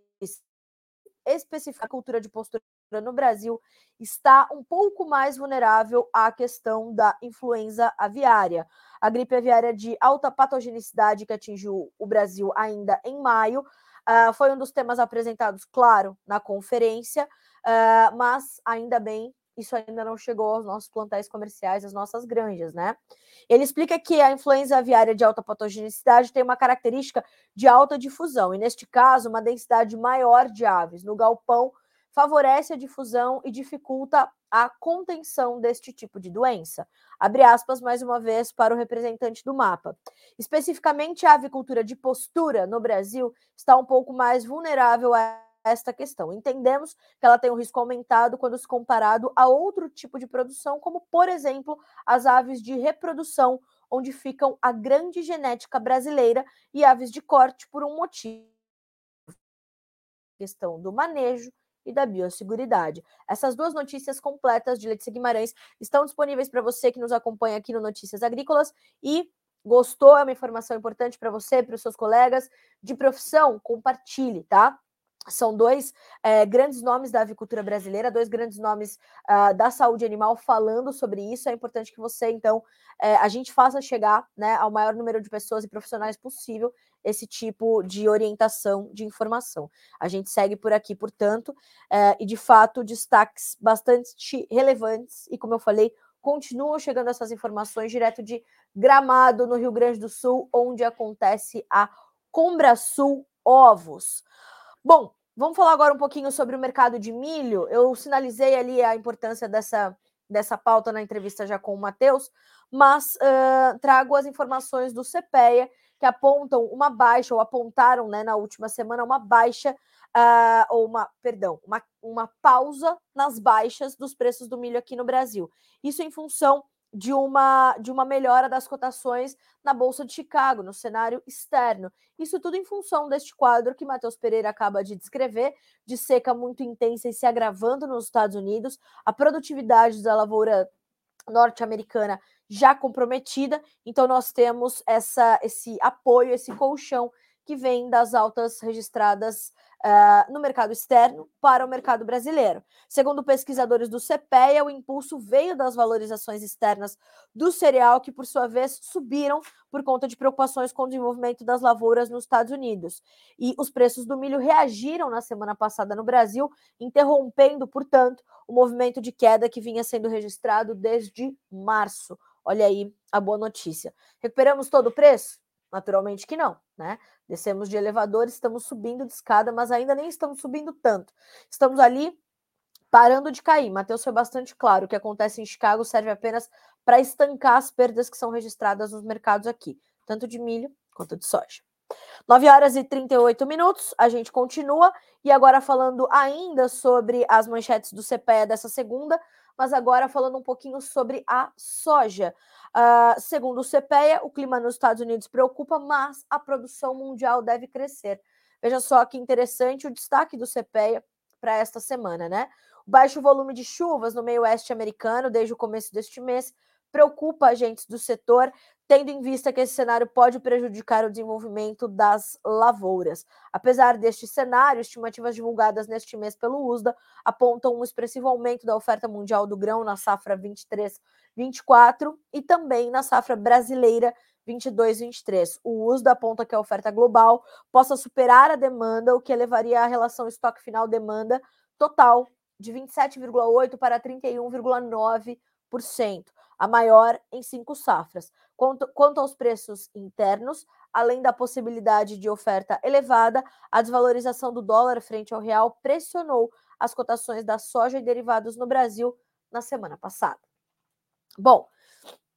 especificar a cultura de postura no Brasil está um pouco mais vulnerável à questão da influenza aviária. A gripe aviária de alta patogenicidade que atingiu o Brasil ainda em maio uh, foi um dos temas apresentados, claro, na conferência, uh, mas ainda bem isso ainda não chegou aos nossos plantéis comerciais, às nossas granjas, né? Ele explica que a influenza aviária de alta patogenicidade tem uma característica de alta difusão, e neste caso, uma densidade maior de aves no galpão favorece a difusão e dificulta a contenção deste tipo de doença. Abre aspas mais uma vez para o representante do mapa. Especificamente, a avicultura de postura no Brasil está um pouco mais vulnerável a esta questão. Entendemos que ela tem um risco aumentado quando se comparado a outro tipo de produção, como, por exemplo, as aves de reprodução, onde ficam a grande genética brasileira e aves de corte por um motivo. Questão do manejo e da biosseguridade. Essas duas notícias completas de Letícia Guimarães estão disponíveis para você que nos acompanha aqui no Notícias Agrícolas e gostou, é uma informação importante para você, para os seus colegas de profissão, compartilhe, tá? São dois é, grandes nomes da avicultura brasileira, dois grandes nomes uh, da saúde animal falando sobre isso. É importante que você, então, é, a gente faça chegar né, ao maior número de pessoas e profissionais possível esse tipo de orientação de informação. A gente segue por aqui, portanto, é, e de fato, destaques bastante relevantes, e como eu falei, continuam chegando essas informações direto de Gramado, no Rio Grande do Sul, onde acontece a Combra Sul Ovos. Bom, vamos falar agora um pouquinho sobre o mercado de milho. Eu sinalizei ali a importância dessa dessa pauta na entrevista já com o Matheus, mas uh, trago as informações do CPEA que apontam uma baixa, ou apontaram né, na última semana uma baixa, uh, ou uma, perdão, uma, uma pausa nas baixas dos preços do milho aqui no Brasil. Isso em função de uma, de uma melhora das cotações na Bolsa de Chicago, no cenário externo. Isso tudo em função deste quadro que Matheus Pereira acaba de descrever, de seca muito intensa e se agravando nos Estados Unidos, a produtividade da lavoura norte-americana já comprometida, então nós temos essa, esse apoio, esse colchão que vem das altas registradas uh, no mercado externo para o mercado brasileiro. Segundo pesquisadores do CPEA, o impulso veio das valorizações externas do cereal, que por sua vez subiram por conta de preocupações com o desenvolvimento das lavouras nos Estados Unidos. E os preços do milho reagiram na semana passada no Brasil, interrompendo, portanto, o movimento de queda que vinha sendo registrado desde março. Olha aí a boa notícia. Recuperamos todo o preço? Naturalmente que não, né? Descemos de elevador, estamos subindo de escada, mas ainda nem estamos subindo tanto. Estamos ali parando de cair. Matheus foi bastante claro. O que acontece em Chicago serve apenas para estancar as perdas que são registradas nos mercados aqui, tanto de milho quanto de soja. 9 horas e 38 minutos, a gente continua e agora falando ainda sobre as manchetes do CPE dessa segunda, mas agora falando um pouquinho sobre a soja. Uh, segundo o CPEA, o clima nos Estados Unidos preocupa, mas a produção mundial deve crescer. Veja só que interessante o destaque do CPEA para esta semana, né? O baixo volume de chuvas no meio oeste americano desde o começo deste mês preocupa agentes do setor, tendo em vista que esse cenário pode prejudicar o desenvolvimento das lavouras. Apesar deste cenário, estimativas divulgadas neste mês pelo USDA apontam um expressivo aumento da oferta mundial do grão na safra 23-24 e também na safra brasileira 22-23. O USDA aponta que a oferta global possa superar a demanda, o que elevaria a relação estoque final-demanda total de 27,8% para 31,9% a maior em cinco safras. Quanto, quanto aos preços internos, além da possibilidade de oferta elevada, a desvalorização do dólar frente ao real pressionou as cotações da soja e derivados no Brasil na semana passada. Bom,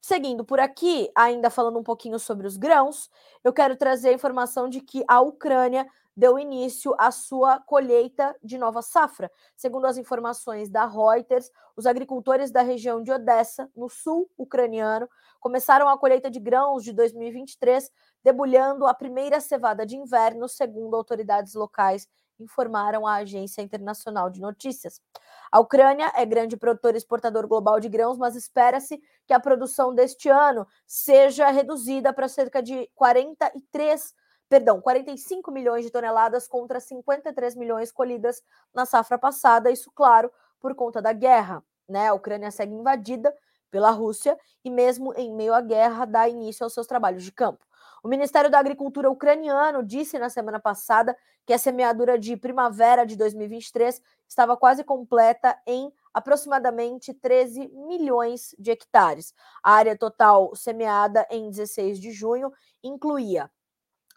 seguindo por aqui, ainda falando um pouquinho sobre os grãos, eu quero trazer a informação de que a Ucrânia deu início à sua colheita de nova safra. Segundo as informações da Reuters, os agricultores da região de Odessa, no sul ucraniano, começaram a colheita de grãos de 2023, debulhando a primeira cevada de inverno, segundo autoridades locais informaram a Agência Internacional de Notícias. A Ucrânia é grande produtor e exportador global de grãos, mas espera-se que a produção deste ano seja reduzida para cerca de 43 perdão, 45 milhões de toneladas contra 53 milhões colhidas na safra passada, isso, claro, por conta da guerra. Né? A Ucrânia segue invadida pela Rússia e, mesmo em meio à guerra, dá início aos seus trabalhos de campo. O Ministério da Agricultura ucraniano disse na semana passada que a semeadura de primavera de 2023 estava quase completa em aproximadamente 13 milhões de hectares. A área total semeada em 16 de junho incluía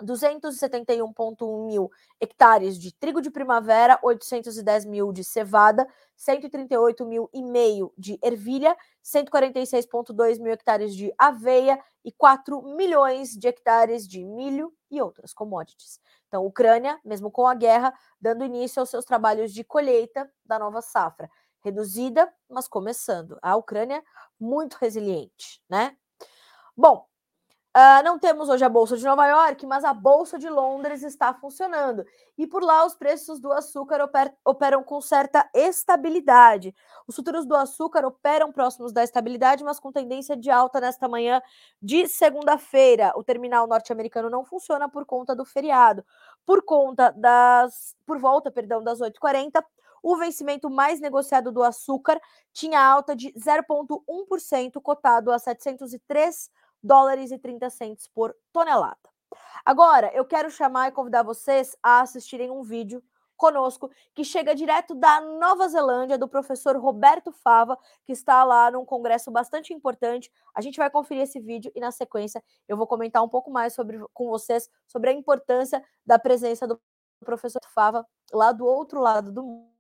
271,1 mil hectares de trigo de primavera, 810 mil de cevada, 138 mil e meio de ervilha, 146,2 mil hectares de aveia e 4 milhões de hectares de milho e outras commodities. Então, Ucrânia, mesmo com a guerra, dando início aos seus trabalhos de colheita da nova safra. Reduzida, mas começando. A Ucrânia muito resiliente, né? Bom, Uh, não temos hoje a Bolsa de Nova York, mas a Bolsa de Londres está funcionando. E por lá, os preços do açúcar oper operam com certa estabilidade. Os futuros do açúcar operam próximos da estabilidade, mas com tendência de alta nesta manhã de segunda-feira. O terminal norte-americano não funciona por conta do feriado. Por conta das. Por volta, perdão, das 8h40. O vencimento mais negociado do açúcar tinha alta de 0,1%, cotado a 703 dólares e 30 centos por tonelada. Agora, eu quero chamar e convidar vocês a assistirem um vídeo conosco que chega direto da Nova Zelândia, do professor Roberto Fava, que está lá num congresso bastante importante. A gente vai conferir esse vídeo e na sequência eu vou comentar um pouco mais sobre com vocês sobre a importância da presença do professor Fava lá do outro lado do mundo.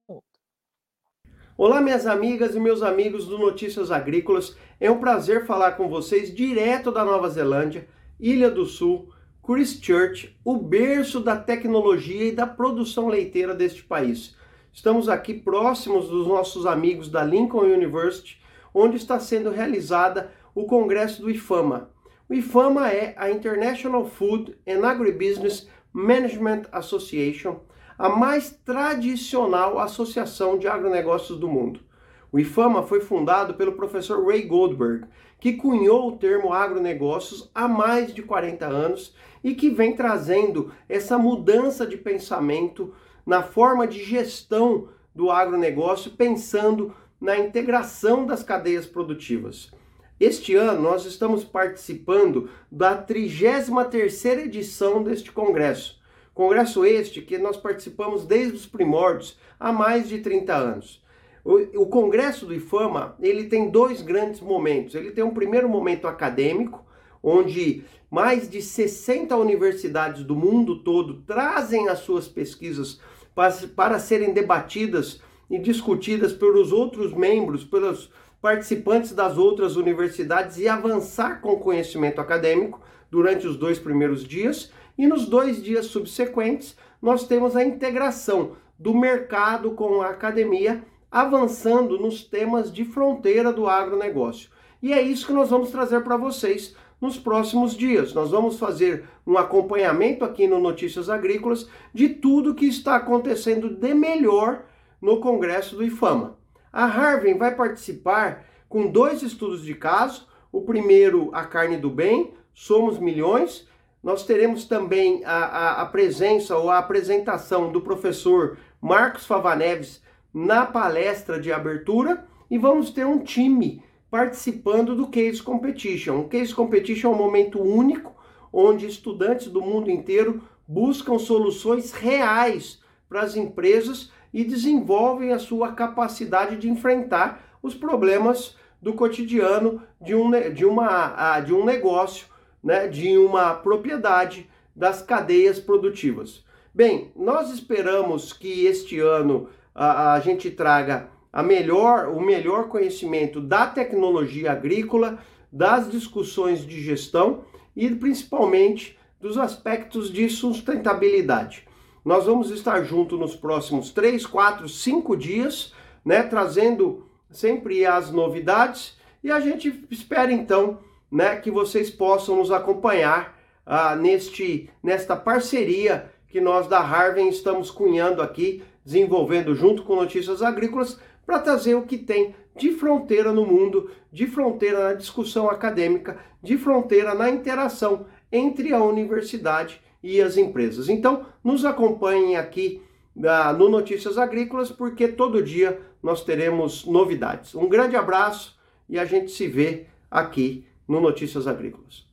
Olá, minhas amigas e meus amigos do Notícias Agrícolas. É um prazer falar com vocês direto da Nova Zelândia, Ilha do Sul, Christchurch, o berço da tecnologia e da produção leiteira deste país. Estamos aqui próximos dos nossos amigos da Lincoln University, onde está sendo realizada o congresso do IFAMA. O IFAMA é a International Food and Agribusiness Management Association, a mais tradicional associação de agronegócios do mundo. O IFAMA foi fundado pelo professor Ray Goldberg, que cunhou o termo agronegócios há mais de 40 anos e que vem trazendo essa mudança de pensamento na forma de gestão do agronegócio, pensando na integração das cadeias produtivas. Este ano nós estamos participando da 33ª edição deste congresso. Congresso este que nós participamos desde os primórdios, há mais de 30 anos. O, Congresso do IFAMA, ele tem dois grandes momentos. Ele tem um primeiro momento acadêmico, onde mais de 60 universidades do mundo todo trazem as suas pesquisas para, para serem debatidas e discutidas pelos outros membros, pelos participantes das outras universidades e avançar com o conhecimento acadêmico durante os dois primeiros dias. E nos dois dias subsequentes, nós temos a integração do mercado com a academia avançando nos temas de fronteira do agronegócio. E é isso que nós vamos trazer para vocês nos próximos dias. Nós vamos fazer um acompanhamento aqui no Notícias Agrícolas de tudo que está acontecendo de melhor no Congresso do IFAMA. A Harvey vai participar com dois estudos de caso. O primeiro, A Carne do Bem, Somos Milhões. Nós teremos também a, a, a presença ou a apresentação do professor Marcos Favaneves na palestra de abertura e vamos ter um time participando do Case Competition. O Case Competition é um momento único onde estudantes do mundo inteiro buscam soluções reais para as empresas e desenvolvem a sua capacidade de enfrentar os problemas do cotidiano de um, de uma, de um negócio, né, de uma propriedade das cadeias produtivas. Bem, nós esperamos que este ano a, a gente traga a melhor, o melhor conhecimento da tecnologia agrícola, das discussões de gestão e principalmente dos aspectos de sustentabilidade. Nós vamos estar junto nos próximos 3, 4, 5 dias, né, trazendo sempre as novidades e a gente espera então, né, que vocês possam nos acompanhar ah, neste nesta parceria que nós da Harvey estamos cunhando aqui desenvolvendo junto com Notícias Agrícolas para trazer o que tem de fronteira no mundo, de fronteira na discussão acadêmica, de fronteira na interação entre a universidade e as empresas. Então, nos acompanhem aqui uh, no Notícias Agrícolas, porque todo dia nós teremos novidades. Um grande abraço e a gente se vê aqui no Notícias Agrícolas.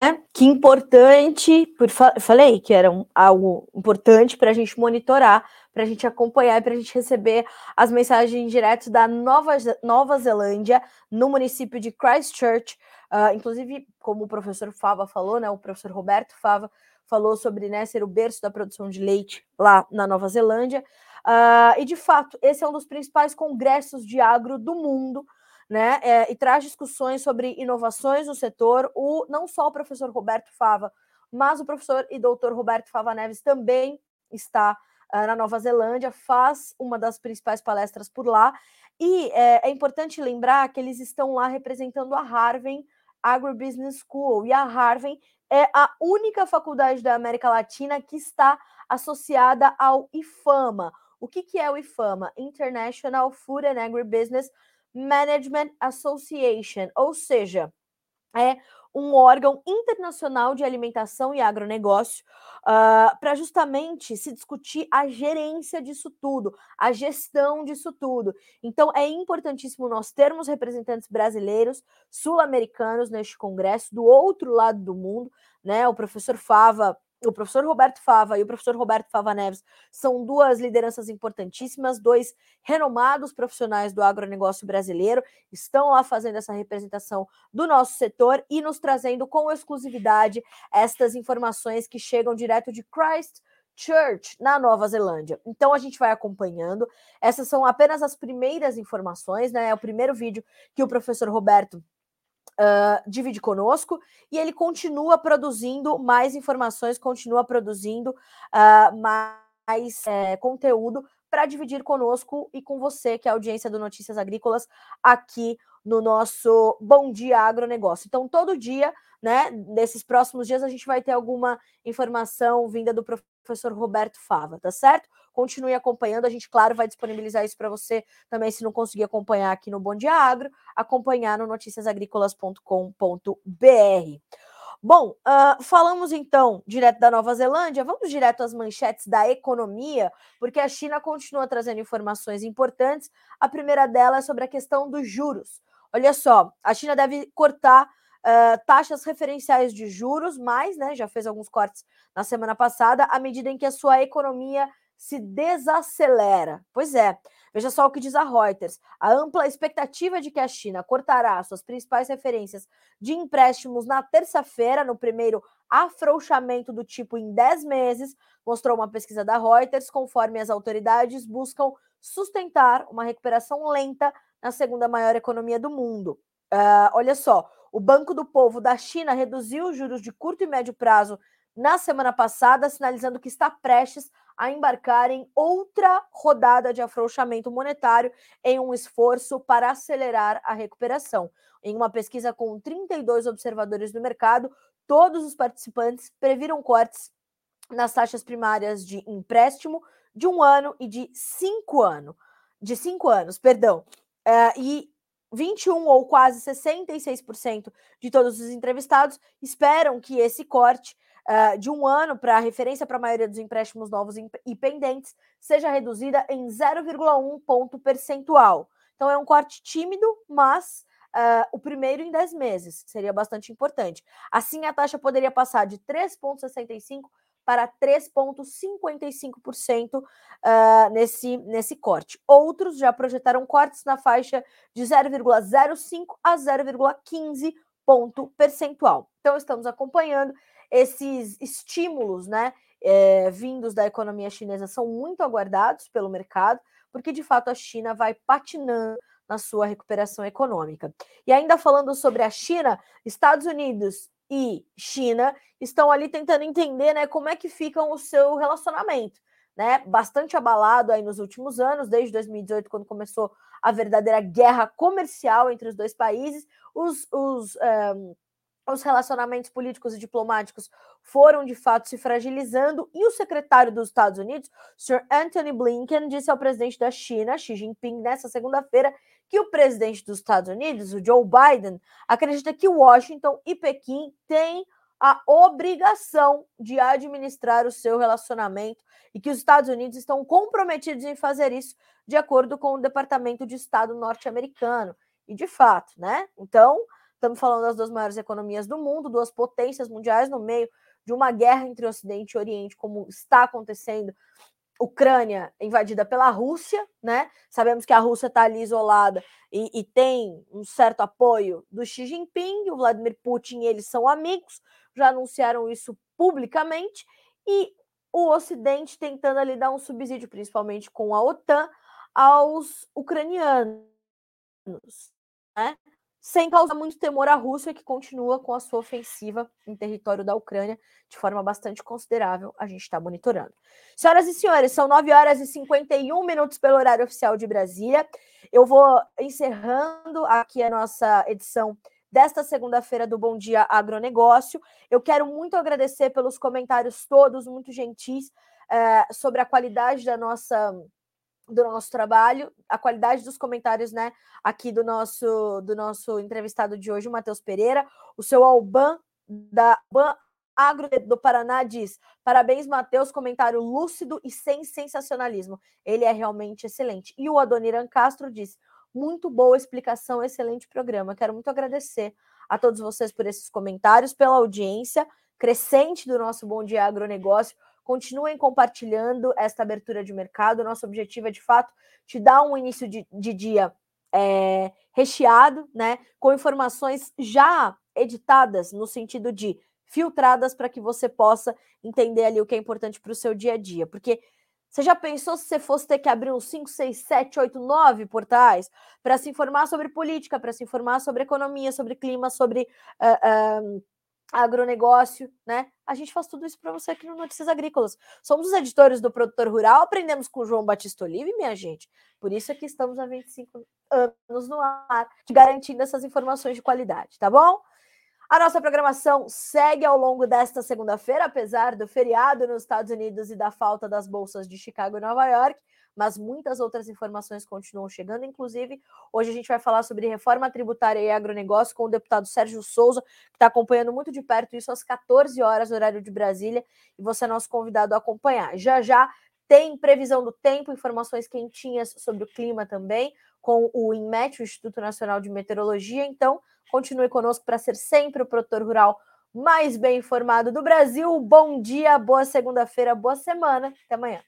Né, que importante, por, falei que era um, algo importante para a gente monitorar, para a gente acompanhar e para a gente receber as mensagens direto da Nova, Nova Zelândia, no município de Christchurch. Uh, inclusive, como o professor Fava falou, né, o professor Roberto Fava falou sobre né, ser o berço da produção de leite lá na Nova Zelândia. Uh, e de fato, esse é um dos principais congressos de agro do mundo né? É, e traz discussões sobre inovações no setor. O, não só o professor Roberto Fava, mas o professor e doutor Roberto Fava Neves também está uh, na Nova Zelândia, faz uma das principais palestras por lá. E é, é importante lembrar que eles estão lá representando a Harvard Agribusiness School. E a Harvard é a única faculdade da América Latina que está associada ao IFAMA. O que, que é o IFAMA? International Food and Agribusiness Management Association, ou seja, é um órgão internacional de alimentação e agronegócio uh, para justamente se discutir a gerência disso tudo, a gestão disso tudo. Então, é importantíssimo nós termos representantes brasileiros, sul-americanos neste congresso, do outro lado do mundo, né? O professor Fava o professor Roberto Fava e o professor Roberto Fava Neves são duas lideranças importantíssimas, dois renomados profissionais do agronegócio brasileiro, estão lá fazendo essa representação do nosso setor e nos trazendo com exclusividade estas informações que chegam direto de Christchurch, Christchurch, na Nova Zelândia. Então a gente vai acompanhando. Essas são apenas as primeiras informações, né? É o primeiro vídeo que o professor Roberto uh, divide conosco e ele continua produzindo mais informações, continua produzindo uh, mais é, conteúdo para dividir conosco e com você, que é a audiência do Notícias Agrícolas, aqui no nosso Bom Dia Agronegócio. Então, todo dia, né, nesses próximos dias, a gente vai ter alguma informação vinda do professor Roberto Fava, tá certo? Continue acompanhando, a gente, claro, vai disponibilizar isso para você também, se não conseguir acompanhar aqui no Bom Dia Agro, acompanhar no noticiasagricolas.com.br. Bom, uh, falamos então direto da Nova Zelândia, vamos direto às manchetes da economia, porque a China continua trazendo informações importantes. A primeira delas é sobre a questão dos juros. Olha só, a China deve cortar uh, taxas referenciais de juros, mas né, já fez alguns cortes na semana passada, à medida em que a sua economia se desacelera. Pois é, veja só o que diz a Reuters. A ampla expectativa de que a China cortará suas principais referências de empréstimos na terça-feira, no primeiro afrouxamento do tipo em 10 meses, mostrou uma pesquisa da Reuters, conforme as autoridades buscam sustentar uma recuperação lenta na segunda maior economia do mundo. Uh, olha só, o Banco do Povo da China reduziu os juros de curto e médio prazo na semana passada, sinalizando que está prestes a embarcar em outra rodada de afrouxamento monetário em um esforço para acelerar a recuperação. Em uma pesquisa com 32 observadores do mercado, todos os participantes previram cortes nas taxas primárias de empréstimo de um ano e de cinco anos. De cinco anos, perdão. Uh, e 21 ou quase 66% de todos os entrevistados esperam que esse corte uh, de um ano para a referência para a maioria dos empréstimos novos e pendentes seja reduzida em 0,1 ponto percentual. Então é um corte tímido, mas uh, o primeiro em 10 meses seria bastante importante. Assim, a taxa poderia passar de 3,65% para 3,55% uh, nesse, nesse corte. Outros já projetaram cortes na faixa de 0,05 a 0,15 ponto percentual. Então, estamos acompanhando esses estímulos, né, é, vindos da economia chinesa são muito aguardados pelo mercado, porque de fato a China vai patinando na sua recuperação econômica. E ainda falando sobre a China, Estados Unidos e China estão ali tentando entender, né, como é que fica o seu relacionamento, né? Bastante abalado aí nos últimos anos, desde 2018, quando começou a verdadeira guerra comercial entre os dois países, os, os um, eh, os relacionamentos políticos e diplomáticos foram de fato se fragilizando e o secretário dos Estados Unidos, Sir Anthony Blinken, disse ao presidente da China, Xi Jinping, nessa segunda-feira, que o presidente dos Estados Unidos, o Joe Biden, acredita que Washington e Pequim têm a obrigação de administrar o seu relacionamento e que os Estados Unidos estão comprometidos em fazer isso, de acordo com o Departamento de Estado norte-americano. E de fato, né? Então, Estamos falando das duas maiores economias do mundo, duas potências mundiais no meio de uma guerra entre Ocidente e Oriente, como está acontecendo. Ucrânia invadida pela Rússia, né? Sabemos que a Rússia está ali isolada e, e, tem um certo apoio do Xi Jinping, o Vladimir Putin eles são amigos, já anunciaram isso publicamente, e o Ocidente tentando ali dar um subsídio, principalmente com a OTAN, aos ucranianos, né? Sem causar muito temor à Rússia, que continua com a sua ofensiva em território da Ucrânia de forma bastante considerável. A gente está monitorando. Senhoras e senhores, são 9 horas e 51 minutos pelo horário oficial de Brasília. Eu vou encerrando aqui a nossa edição desta segunda-feira do Bom Dia Agronegócio. Eu quero muito agradecer pelos comentários todos, muito gentis, é, sobre a qualidade da nossa do nosso trabalho, a qualidade dos comentários, né, aqui do nosso do nosso entrevistado de hoje, o Matheus Pereira, o seu Alban da Ban Agro do Paraná diz: "Parabéns, Matheus, comentário lúcido e sem sensacionalismo. Ele é realmente excelente". E o Adoniran Castro diz: "Muito boa explicação, excelente programa. Quero muito agradecer a todos vocês por esses comentários, pela audiência crescente do nosso Bom Dia Agronegócio. Continuem compartilhando esta abertura de mercado. Nosso objetivo é, de fato, te dar um início de, de dia é, recheado, né? Com informações já editadas, no sentido de filtradas para que você possa entender ali o que é importante para o seu dia a dia. Porque você já pensou se você fosse ter que abrir uns 5, 6, 7, 8, 9 portais para se informar sobre política, para se informar sobre economia, sobre clima, sobre uh, uh, agronegócio, né? A gente faz tudo isso para você aqui no Notícias Agrícolas. Somos os editores do Produtor Rural, aprendemos com o João Batista Olive, minha gente. Por isso é que estamos há 25 anos no ar, garantindo essas informações de qualidade, tá bom? A nossa programação segue ao longo desta segunda-feira, apesar do feriado nos Estados Unidos e da falta das bolsas de Chicago e Nova York, mas muitas outras informações continuam chegando. Inclusive, hoje a gente vai falar sobre reforma tributária e agronegócio com o deputado Sérgio Souza, que está acompanhando muito de perto isso às 14 horas, horário de Brasília, e você é nosso convidado a acompanhar. Já já tem previsão do tempo, informações quentinhas sobre o clima também, com o INMET, o Instituto Nacional de Meteorologia. Então, Continue conosco para ser sempre o produtor rural mais bem informado do Brasil. Bom dia, boa segunda-feira, boa semana. Até amanhã.